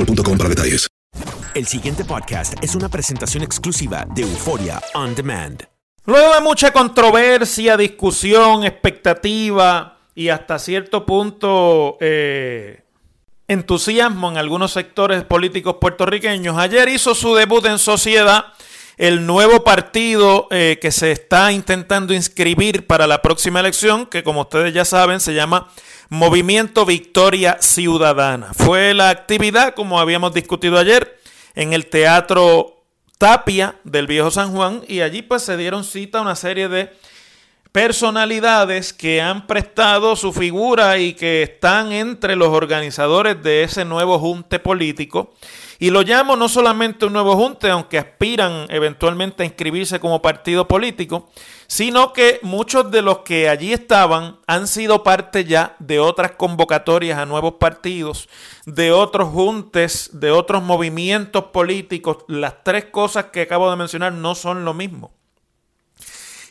boostmobile.com para detalles. El siguiente podcast es una presentación exclusiva de Euforia On Demand. Luego de mucha controversia, discusión, expectativa y hasta cierto punto eh, entusiasmo en algunos sectores políticos puertorriqueños, ayer hizo su debut en sociedad el nuevo partido eh, que se está intentando inscribir para la próxima elección, que como ustedes ya saben se llama Movimiento Victoria Ciudadana. Fue la actividad, como habíamos discutido ayer, en el Teatro Tapia del Viejo San Juan y allí pues se dieron cita a una serie de personalidades que han prestado su figura y que están entre los organizadores de ese nuevo junte político. Y lo llamo no solamente un nuevo junte, aunque aspiran eventualmente a inscribirse como partido político, sino que muchos de los que allí estaban han sido parte ya de otras convocatorias a nuevos partidos, de otros juntes, de otros movimientos políticos. Las tres cosas que acabo de mencionar no son lo mismo.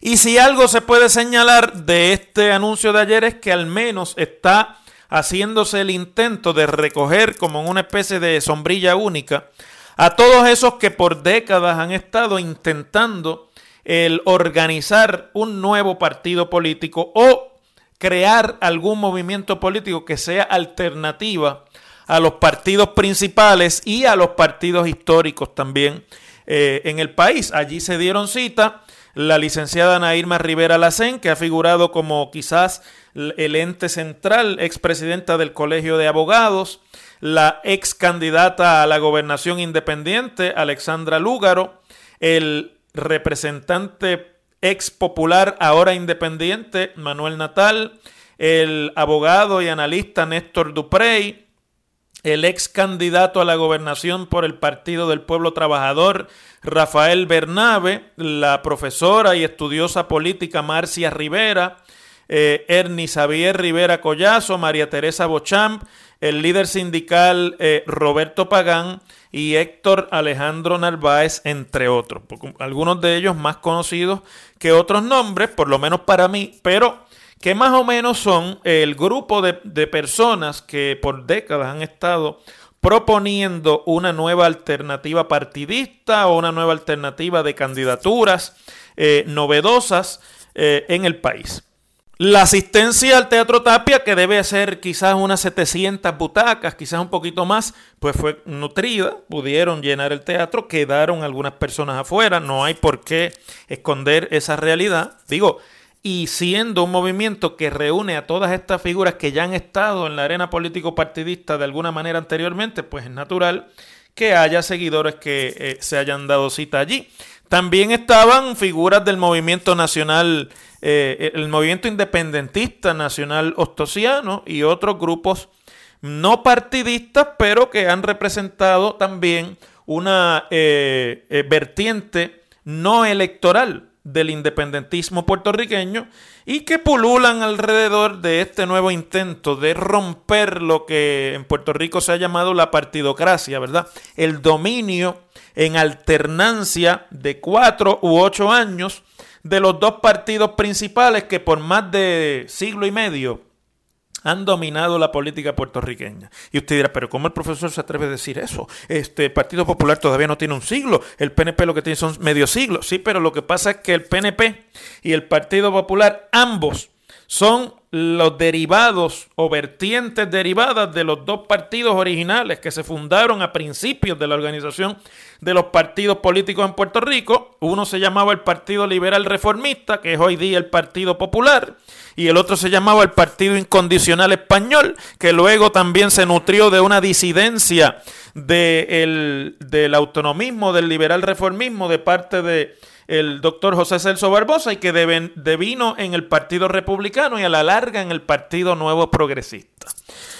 Y si algo se puede señalar de este anuncio de ayer es que al menos está haciéndose el intento de recoger como en una especie de sombrilla única a todos esos que por décadas han estado intentando el organizar un nuevo partido político o crear algún movimiento político que sea alternativa a los partidos principales y a los partidos históricos también eh, en el país. Allí se dieron cita la licenciada Ana Irma Rivera Lacén, que ha figurado como quizás el ente central, expresidenta del Colegio de Abogados, la ex candidata a la gobernación independiente, Alexandra Lúgaro, el representante ex popular, ahora independiente, Manuel Natal, el abogado y analista Néstor Duprey, el ex candidato a la gobernación por el Partido del Pueblo Trabajador, Rafael Bernabe, la profesora y estudiosa política Marcia Rivera, eh, Ernie Xavier Rivera Collazo, María Teresa Bochamp, el líder sindical eh, Roberto Pagán y Héctor Alejandro Narváez, entre otros. Algunos de ellos más conocidos que otros nombres, por lo menos para mí, pero que más o menos son el grupo de, de personas que por décadas han estado proponiendo una nueva alternativa partidista o una nueva alternativa de candidaturas eh, novedosas en el país. La asistencia al Teatro Tapia, que debe ser quizás unas 700 butacas, quizás un poquito más, pues fue nutrida, pudieron llenar el teatro, quedaron algunas personas afuera, no hay por qué esconder esa realidad. Digo, y siendo un movimiento que reúne a todas estas figuras que ya han estado en la arena político partidista de alguna manera anteriormente, pues es natural que haya seguidores que eh, se hayan dado cita allí. También estaban figuras del movimiento nacional, eh, el movimiento independentista nacional ostosiano y otros grupos no partidistas, pero que han representado también una eh, vertiente no electoral del independentismo puertorriqueño y que pululan alrededor de este nuevo intento de romper lo que en Puerto Rico se ha llamado la partidocracia, ¿verdad? El dominio en alternancia de cuatro u ocho años de los dos partidos principales que por más de siglo y medio han dominado la política puertorriqueña. Y usted dirá, pero ¿cómo el profesor se atreve a decir eso? Este el Partido Popular todavía no tiene un siglo, el PNP lo que tiene son medio siglo. Sí, pero lo que pasa es que el PNP y el Partido Popular, ambos, son los derivados o vertientes derivadas de los dos partidos originales que se fundaron a principios de la organización de los partidos políticos en Puerto Rico. Uno se llamaba el Partido Liberal Reformista, que es hoy día el Partido Popular, y el otro se llamaba el Partido Incondicional Español, que luego también se nutrió de una disidencia del autonomismo, del liberal reformismo de parte de el doctor José Celso Barbosa y que devino en el Partido Republicano y a la larga en el Partido Nuevo Progresista.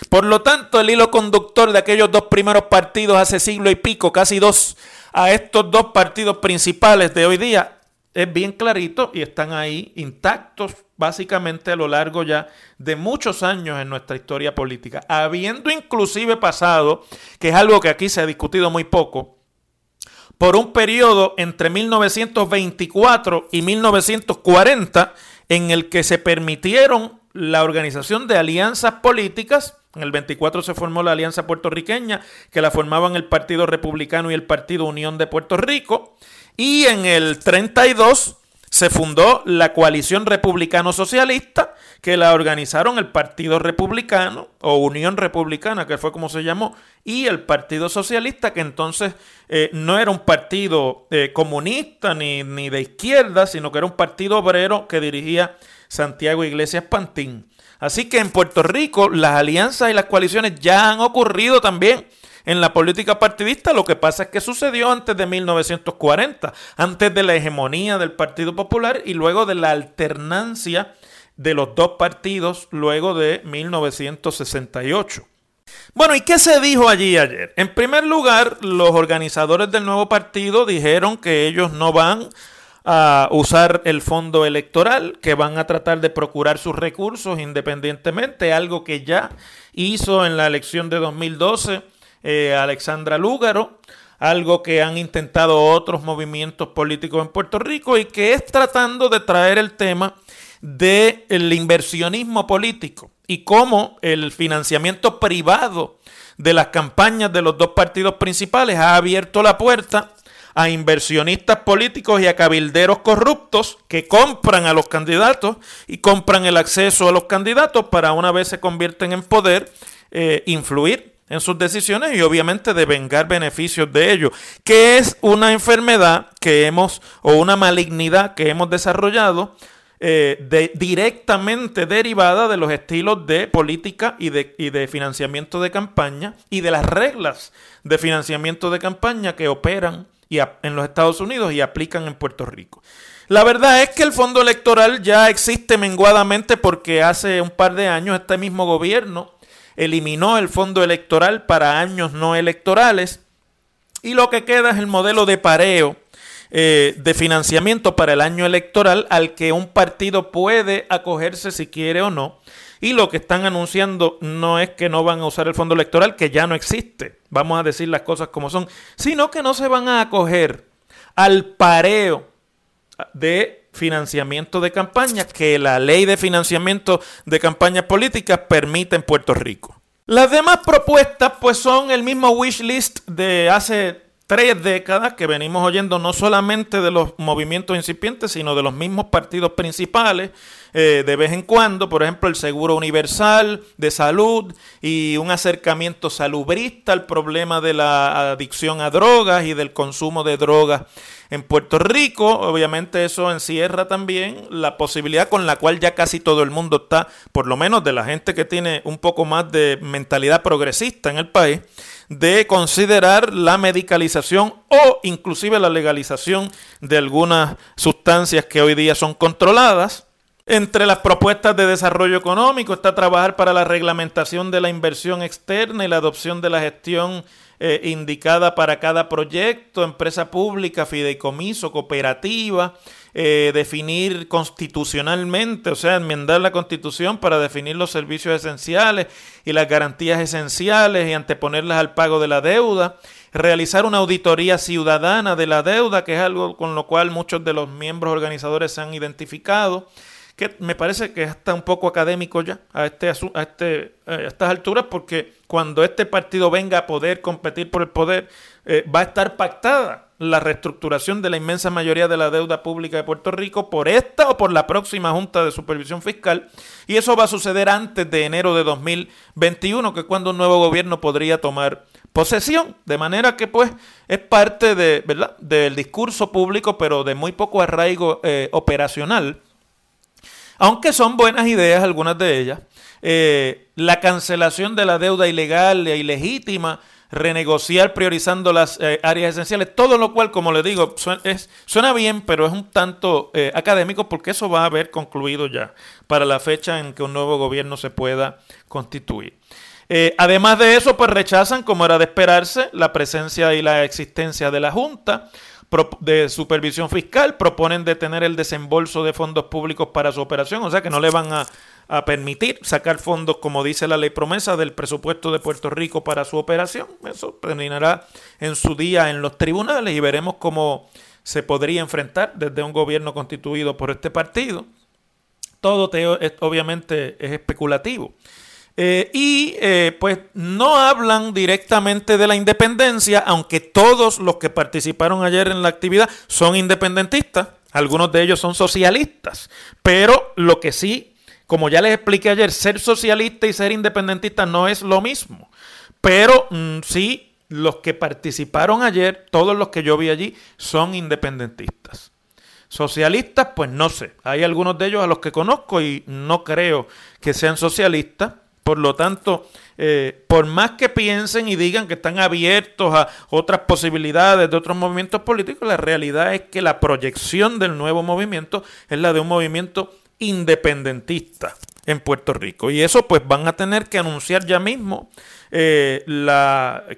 Por lo tanto, el hilo conductor de aquellos dos primeros partidos hace siglo y pico, casi dos, a estos dos partidos principales de hoy día, es bien clarito y están ahí intactos básicamente a lo largo ya de muchos años en nuestra historia política, habiendo inclusive pasado, que es algo que aquí se ha discutido muy poco, por un periodo entre 1924 y 1940 en el que se permitieron la organización de alianzas políticas. En el 24 se formó la Alianza Puertorriqueña, que la formaban el Partido Republicano y el Partido Unión de Puerto Rico. Y en el 32 se fundó la coalición republicano-socialista, que la organizaron el Partido Republicano o Unión Republicana, que fue como se llamó, y el Partido Socialista, que entonces eh, no era un partido eh, comunista ni, ni de izquierda, sino que era un partido obrero que dirigía Santiago Iglesias Pantín. Así que en Puerto Rico las alianzas y las coaliciones ya han ocurrido también en la política partidista. Lo que pasa es que sucedió antes de 1940, antes de la hegemonía del Partido Popular y luego de la alternancia de los dos partidos luego de 1968. Bueno, ¿y qué se dijo allí ayer? En primer lugar, los organizadores del nuevo partido dijeron que ellos no van a usar el fondo electoral, que van a tratar de procurar sus recursos independientemente, algo que ya hizo en la elección de 2012 eh, Alexandra Lúgaro, algo que han intentado otros movimientos políticos en Puerto Rico y que es tratando de traer el tema del inversionismo político y cómo el financiamiento privado de las campañas de los dos partidos principales ha abierto la puerta a inversionistas políticos y a cabilderos corruptos que compran a los candidatos y compran el acceso a los candidatos para una vez se convierten en poder, eh, influir en sus decisiones y obviamente de vengar beneficios de ello, que es una enfermedad que hemos o una malignidad que hemos desarrollado eh, directamente derivada de los estilos de política y de, y de financiamiento de campaña y de las reglas de financiamiento de campaña que operan y en los Estados Unidos y aplican en Puerto Rico. La verdad es que el fondo electoral ya existe menguadamente porque hace un par de años este mismo gobierno eliminó el fondo electoral para años no electorales y lo que queda es el modelo de pareo eh, de financiamiento para el año electoral al que un partido puede acogerse si quiere o no. Y lo que están anunciando no es que no van a usar el fondo electoral, que ya no existe, vamos a decir las cosas como son, sino que no se van a acoger al pareo de financiamiento de campaña que la ley de financiamiento de campañas políticas permite en Puerto Rico. Las demás propuestas pues son el mismo wish list de hace tres décadas que venimos oyendo no solamente de los movimientos incipientes, sino de los mismos partidos principales, eh, de vez en cuando, por ejemplo, el Seguro Universal de Salud y un acercamiento salubrista al problema de la adicción a drogas y del consumo de drogas en Puerto Rico. Obviamente eso encierra también la posibilidad con la cual ya casi todo el mundo está, por lo menos de la gente que tiene un poco más de mentalidad progresista en el país, de considerar la medicalización o inclusive la legalización de algunas sustancias que hoy día son controladas. Entre las propuestas de desarrollo económico está trabajar para la reglamentación de la inversión externa y la adopción de la gestión eh, indicada para cada proyecto, empresa pública, fideicomiso, cooperativa, eh, definir constitucionalmente, o sea, enmendar la constitución para definir los servicios esenciales y las garantías esenciales y anteponerlas al pago de la deuda, realizar una auditoría ciudadana de la deuda, que es algo con lo cual muchos de los miembros organizadores se han identificado, que me parece que está un poco académico ya a, este, a, este, a estas alturas, porque cuando este partido venga a poder competir por el poder, eh, va a estar pactada la reestructuración de la inmensa mayoría de la deuda pública de Puerto Rico por esta o por la próxima Junta de Supervisión Fiscal. Y eso va a suceder antes de enero de 2021, que es cuando un nuevo gobierno podría tomar posesión. De manera que pues es parte de, ¿verdad? del discurso público, pero de muy poco arraigo eh, operacional aunque son buenas ideas algunas de ellas. Eh, la cancelación de la deuda ilegal e ilegítima, renegociar priorizando las eh, áreas esenciales, todo lo cual, como le digo, suena, bien, pero es un tanto eh, académico porque eso va a haber concluido ya para la fecha en que un nuevo gobierno se pueda constituir. además de eso, pues rechazan, como era de esperarse, la presencia y la existencia de la Junta de supervisión fiscal proponen detener el desembolso de fondos públicos para su operación, o sea que no le van a, permitir sacar fondos, como dice la ley promesa, del presupuesto de Puerto Rico para su operación. Eso terminará en su día en los tribunales y veremos cómo se podría enfrentar desde un gobierno constituido por este partido. Todo obviamente es especulativo. Eh, y eh, pues no hablan directamente de la independencia, aunque todos los que participaron ayer en la actividad son independentistas, algunos de ellos son socialistas, pero lo que sí, como ya les expliqué ayer, ser socialista y ser independentista no es lo mismo, pero mm, sí, los que participaron ayer, todos los que yo vi allí, son independentistas. Socialistas, pues no sé. Hay algunos de ellos a los que conozco y no creo que sean socialistas. Por lo tanto, eh, por más que piensen y digan que están abiertos a otras posibilidades de otros movimientos políticos, la realidad es que la proyección del nuevo movimiento es la de un movimiento independentista en Puerto Rico. Y eso pues van a tener que anunciar ya mismo eh,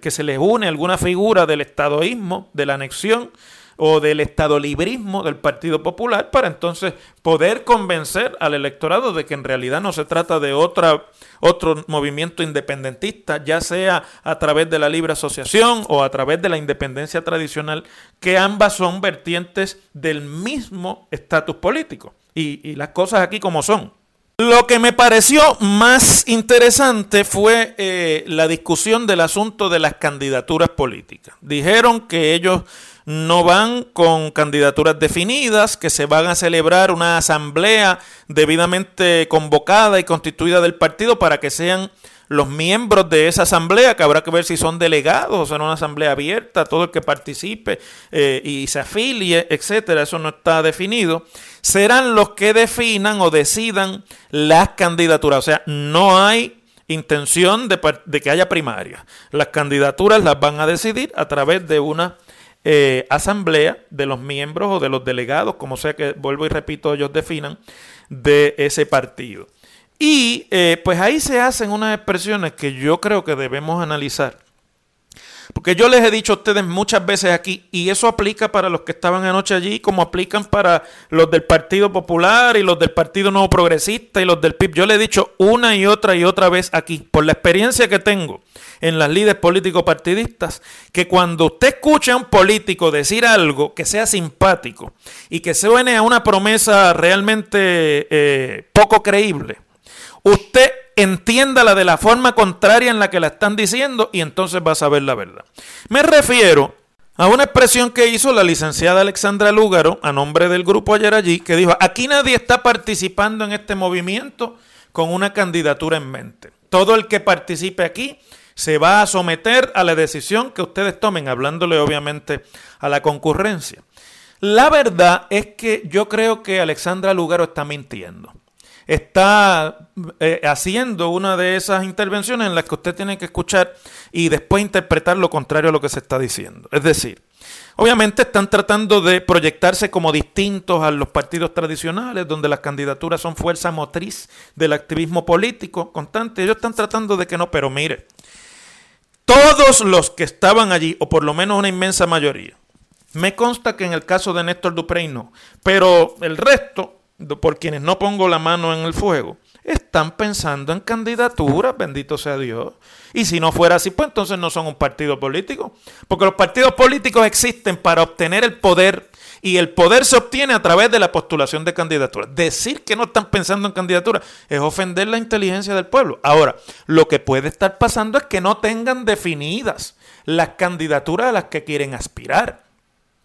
que se les une alguna figura del estadoísmo, de la anexión o del estadolibrismo del Partido Popular para entonces poder convencer al electorado de que en realidad no se trata de otra, otro movimiento independentista, ya sea a través de la libre asociación o a través de la independencia tradicional, que ambas son vertientes del mismo estatus político. Y, las cosas aquí como son. Lo que me pareció más interesante fue eh, la discusión del asunto de las candidaturas políticas. Dijeron que ellos no van con candidaturas definidas, que se van a celebrar una asamblea debidamente convocada y constituida del partido para que sean los miembros de esa asamblea, que habrá que ver si son delegados o son una asamblea abierta, todo el que participe eh, y se afilie, etcétera, eso no está definido, serán los que definan o decidan las candidaturas. O sea, no hay intención de, de que haya primarias. Las candidaturas las van a decidir a través de una eh, asamblea de los miembros o de los delegados, como sea que vuelvo y repito, ellos definan, de ese partido. Y eh, pues ahí se hacen unas expresiones que yo creo que debemos analizar. Porque yo les he dicho a ustedes muchas veces aquí, y eso aplica para los que estaban anoche allí, como aplican para los del Partido Popular y los del Partido Nuevo Progresista y los del PIB. Yo le he dicho una y otra y otra vez aquí, por la experiencia que tengo en las líderes políticos partidistas, que cuando usted escuche a un político decir algo que sea simpático y que suene a una promesa realmente eh, poco creíble, usted entiéndala de la forma contraria en la que la están diciendo y entonces va a saber la verdad. Me refiero a una expresión que hizo la licenciada Alexandra Lúgaro a nombre del grupo ayer allí, que dijo, aquí nadie está participando en este movimiento con una candidatura en mente. Todo el que participe aquí se va a someter a la decisión que ustedes tomen, hablándole obviamente a la concurrencia. La verdad es que yo creo que Alexandra Lugaro está mintiendo. Está eh, haciendo una de esas intervenciones en las que usted tiene que escuchar y después interpretar lo contrario a lo que se está diciendo. Es decir, obviamente están tratando de proyectarse como distintos a los partidos tradicionales, donde las candidaturas son fuerza motriz del activismo político constante. Ellos están tratando de que no, pero mire, todos los que estaban allí, o por lo menos una inmensa mayoría, me consta que en el caso de Néstor Duprey no, pero el resto, por quienes no pongo la mano en el fuego, están pensando en candidaturas, bendito sea Dios. Y si no fuera así, pues entonces no son un partido político, porque los partidos políticos existen para obtener el poder y el poder se obtiene a través de la postulación de candidaturas. Decir que no están pensando en candidaturas es ofender la inteligencia del pueblo. Ahora, lo que puede estar pasando es que no tengan definidas las candidaturas a las que quieren aspirar.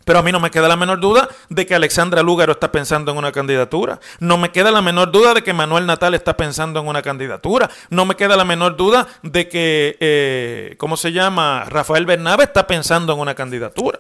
Pero a mí no me queda la menor duda de que Alexandra Lúgaro está pensando en una candidatura. No me queda la menor duda de que Manuel Natal está pensando en una candidatura. No me queda la menor duda de que, eh, ¿cómo se llama? Rafael Bernabe está pensando en una candidatura.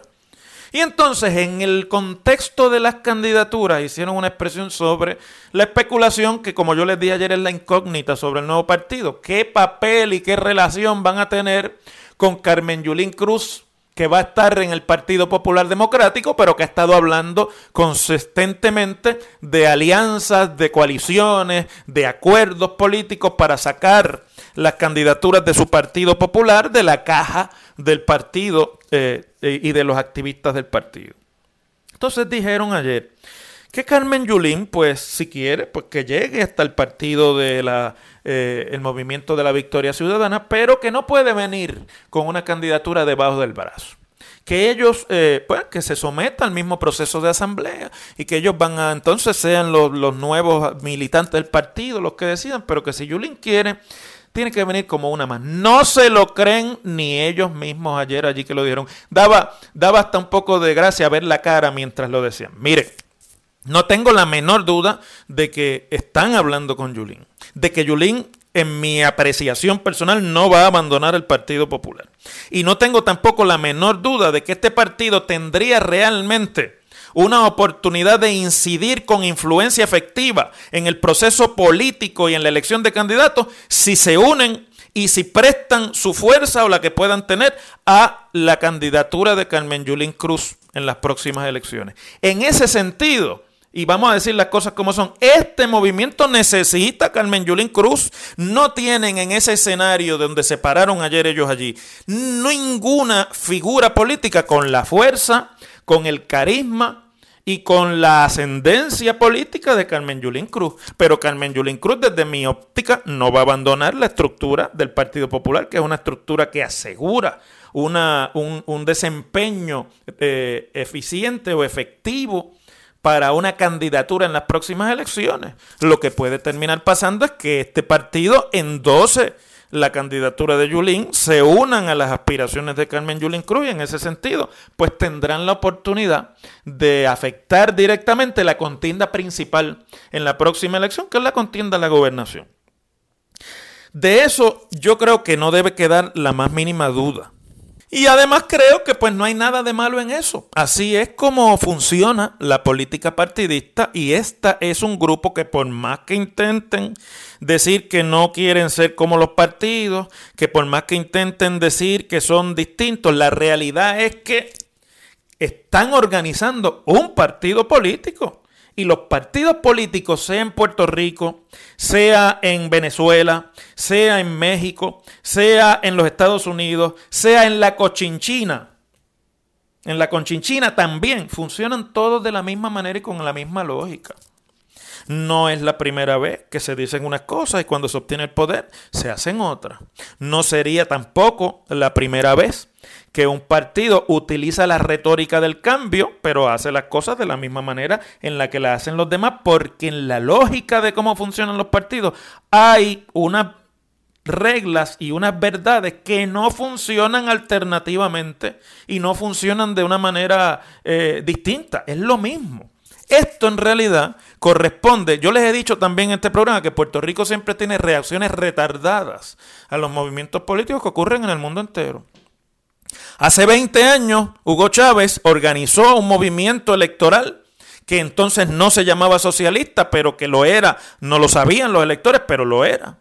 Y entonces, en el contexto de las candidaturas, hicieron una expresión sobre la especulación que, como yo les dije ayer, es la incógnita sobre el nuevo partido. ¿Qué papel y qué relación van a tener con Carmen Yulín Cruz que va a estar en el Partido Popular Democrático, pero que ha estado hablando consistentemente de alianzas, de coaliciones, de acuerdos políticos para sacar las candidaturas de su Partido Popular de la caja del partido eh, y de los activistas del partido. Entonces dijeron ayer que Carmen Yulín, pues si quiere, pues que llegue hasta el partido de la eh, el movimiento de la Victoria Ciudadana, pero que no puede venir con una candidatura debajo del brazo que ellos, eh, pues, que se sometan al mismo proceso de asamblea y que ellos van a, entonces sean los, nuevos militantes del partido los que decidan, pero que si Yulín quiere, tiene que venir como una más. No se lo creen ni ellos mismos ayer allí que lo dieron. Daba, daba hasta un poco de gracia ver la cara mientras lo decían. Mire, no tengo la menor duda de que están hablando con Yulín, de que Yulín, en mi apreciación personal, no va a abandonar el Partido Popular. Y no tengo tampoco la menor duda de que este partido tendría realmente una oportunidad de incidir con influencia efectiva en el proceso político y en la elección de candidatos si se unen y si prestan su fuerza o la que puedan tener a la candidatura de Carmen Yulín Cruz en las próximas elecciones. En ese sentido, y vamos a decir las cosas como son. Este movimiento necesita Carmen Yulín Cruz. No tienen en ese escenario donde se pararon ayer ellos allí ninguna figura política con la fuerza, con el carisma y con la ascendencia política de Carmen Yulín Cruz. Pero Carmen Yulín Cruz, desde mi óptica, no va a abandonar la estructura del Partido Popular, que es una estructura que asegura una, un, desempeño eh, eficiente o efectivo para una candidatura en las próximas elecciones. Lo que puede terminar pasando es que este partido endose la candidatura de Yulín, se unan a las aspiraciones de Carmen Yulín Cruz y en ese sentido, pues tendrán la oportunidad de afectar directamente la contienda principal en la próxima elección, que es la contienda de la gobernación. De eso yo creo que no debe quedar la más mínima duda. Y además creo que pues no hay nada de malo en eso. Así es como funciona la política partidista y esta es un grupo que por más que intenten decir que no quieren ser como los partidos, que por más que intenten decir que son distintos, la realidad es que están organizando un partido político y los partidos políticos, sea en Puerto Rico, sea en Venezuela, sea en México, sea en los Estados Unidos, sea en la Cochinchina, en la Conchinchina también funcionan todos de la misma manera y con la misma lógica. No es la primera vez que se dicen unas cosas y cuando se obtiene el poder se hacen otras. No sería tampoco la primera vez que un partido utiliza la retórica del cambio, pero hace las cosas de la misma manera en la que la hacen los demás, porque en la lógica de cómo funcionan los partidos hay una reglas y unas verdades que no funcionan alternativamente y no funcionan de una manera eh, distinta. Es lo mismo. Esto en realidad corresponde, yo les he dicho también en este programa que Puerto Rico siempre tiene reacciones retardadas a los movimientos políticos que ocurren en el mundo entero. Hace 20 años, Hugo Chávez organizó un movimiento electoral que entonces no se llamaba socialista, pero que lo era, no lo sabían los electores, pero lo era.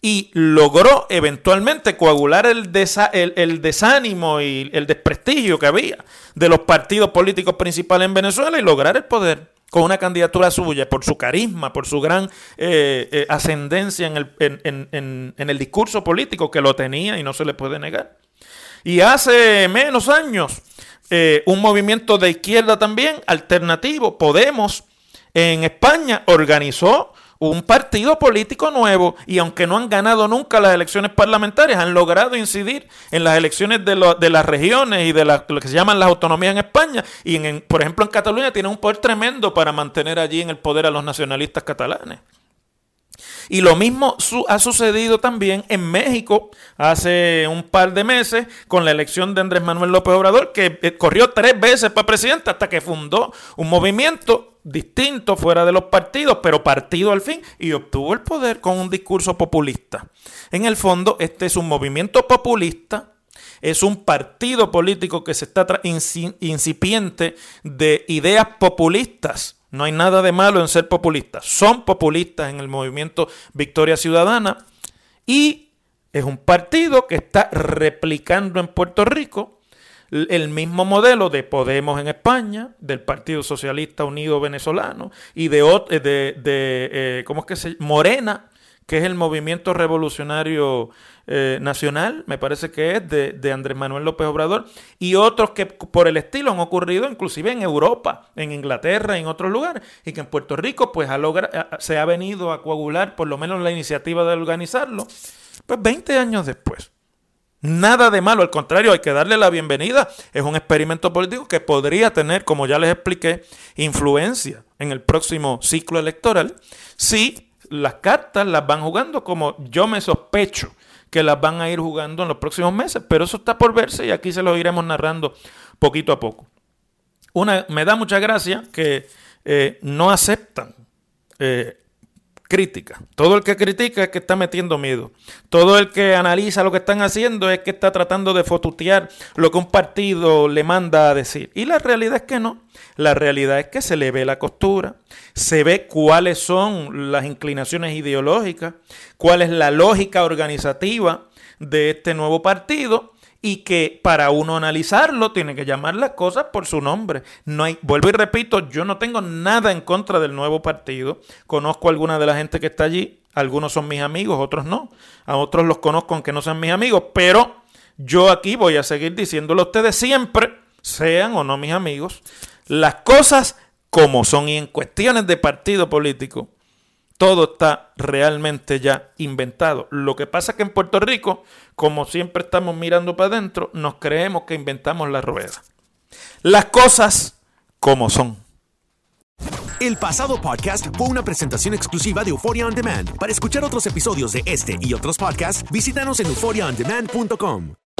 Y logró eventualmente coagular el, el, desánimo y el desprestigio que había de los partidos políticos principales en Venezuela y lograr el poder con una candidatura suya, por su carisma, por su gran eh, eh, ascendencia en el, en el discurso político que lo tenía y no se le puede negar. Y hace menos años, eh, un movimiento de izquierda también, alternativo, Podemos, en España, organizó un partido político nuevo y aunque no han ganado nunca las elecciones parlamentarias, han logrado incidir en las elecciones de, de las regiones y de lo que se llaman las autonomías en España. Y, en, por ejemplo, en Cataluña tiene un poder tremendo para mantener allí en el poder a los nacionalistas catalanes. Y lo mismo ha sucedido también en México hace un par de meses con la elección de Andrés Manuel López Obrador, que eh, corrió tres veces para presidente hasta que fundó un movimiento distinto fuera de los partidos, pero partido al fin, y obtuvo el poder con un discurso populista. En el fondo, este es un movimiento populista es un partido político que se está incipiente de ideas populistas no hay nada de malo en ser populistas. Son populistas en el movimiento Victoria Ciudadana y es un partido que está replicando en Puerto Rico el mismo modelo de Podemos en España, del Partido Socialista Unido Venezolano y de, de, de, eh, ¿cómo es que se Morena que es el movimiento revolucionario eh, nacional, me parece que es de, Andrés Manuel López Obrador, y otros que por el estilo han ocurrido inclusive en Europa, en Inglaterra, en otros lugares, y que en Puerto Rico pues ha se ha venido a coagular por lo menos la iniciativa de organizarlo, pues 20 años después. Nada de malo, al contrario, hay que darle la bienvenida. Es un experimento político que podría tener, como ya les expliqué, influencia en el próximo ciclo electoral si las cartas las van jugando como yo me sospecho que las van a ir jugando en los próximos meses, pero eso está por verse y aquí se lo iremos narrando poquito a poco. Una, me da mucha gracia que eh, no aceptan eh, crítica. Todo el que critica es que está metiendo miedo. Todo el que analiza lo que están haciendo es que está tratando de fotutear lo que un partido le manda a decir. Y la realidad es que no. La realidad es que se le ve la costura, se ve cuáles son las inclinaciones ideológicas, cuál es la lógica organizativa de este nuevo partido y que para uno analizarlo tiene que llamar las cosas por su nombre. No hay, vuelvo y repito, yo no tengo nada en contra del nuevo partido. Conozco a alguna de la gente que está allí, algunos son mis amigos, otros no. A otros los conozco aunque no sean mis amigos, pero yo aquí voy a seguir diciéndolo a ustedes siempre, sean o no mis amigos, las cosas como son y en cuestiones de partido político todo está realmente ya inventado. Lo que pasa es que en Puerto Rico, como siempre estamos mirando para adentro, nos creemos que inventamos la rueda. Las cosas como son. El pasado podcast fue una presentación exclusiva de Euphoria On Demand. Para escuchar otros episodios de este y otros podcasts, visítanos en euphoriaondemand.com.